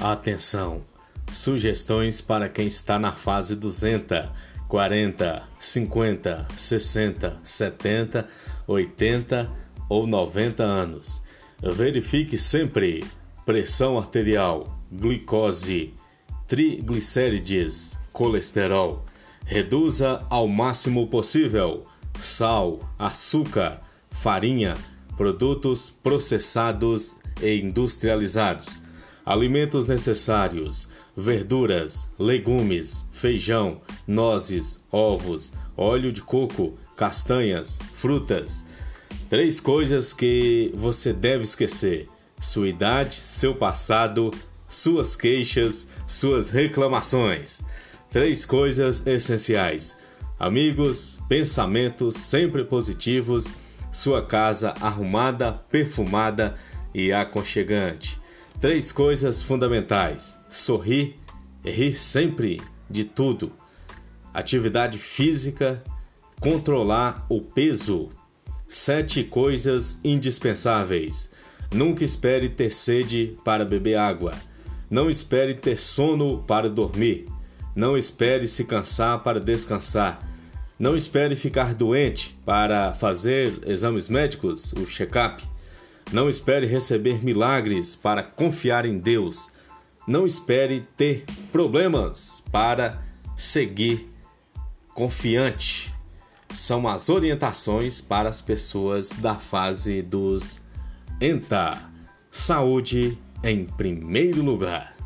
Atenção! Sugestões para quem está na fase 200, 40, 50, 60, 70, 80 ou 90 anos. Verifique sempre pressão arterial, glicose, triglicérides, colesterol. Reduza ao máximo possível sal, açúcar, farinha, produtos processados e industrializados alimentos necessários, verduras, legumes, feijão, nozes, ovos, óleo de coco, castanhas, frutas. Três coisas que você deve esquecer: sua idade, seu passado, suas queixas, suas reclamações. Três coisas essenciais: amigos, pensamentos sempre positivos, sua casa arrumada, perfumada e aconchegante. Três coisas fundamentais: sorrir, rir sempre de tudo, atividade física, controlar o peso. Sete coisas indispensáveis. Nunca espere ter sede para beber água. Não espere ter sono para dormir. Não espere se cansar para descansar. Não espere ficar doente para fazer exames médicos, o check-up. Não espere receber milagres para confiar em Deus. Não espere ter problemas para seguir confiante. São as orientações para as pessoas da fase dos ENTA. Saúde em primeiro lugar.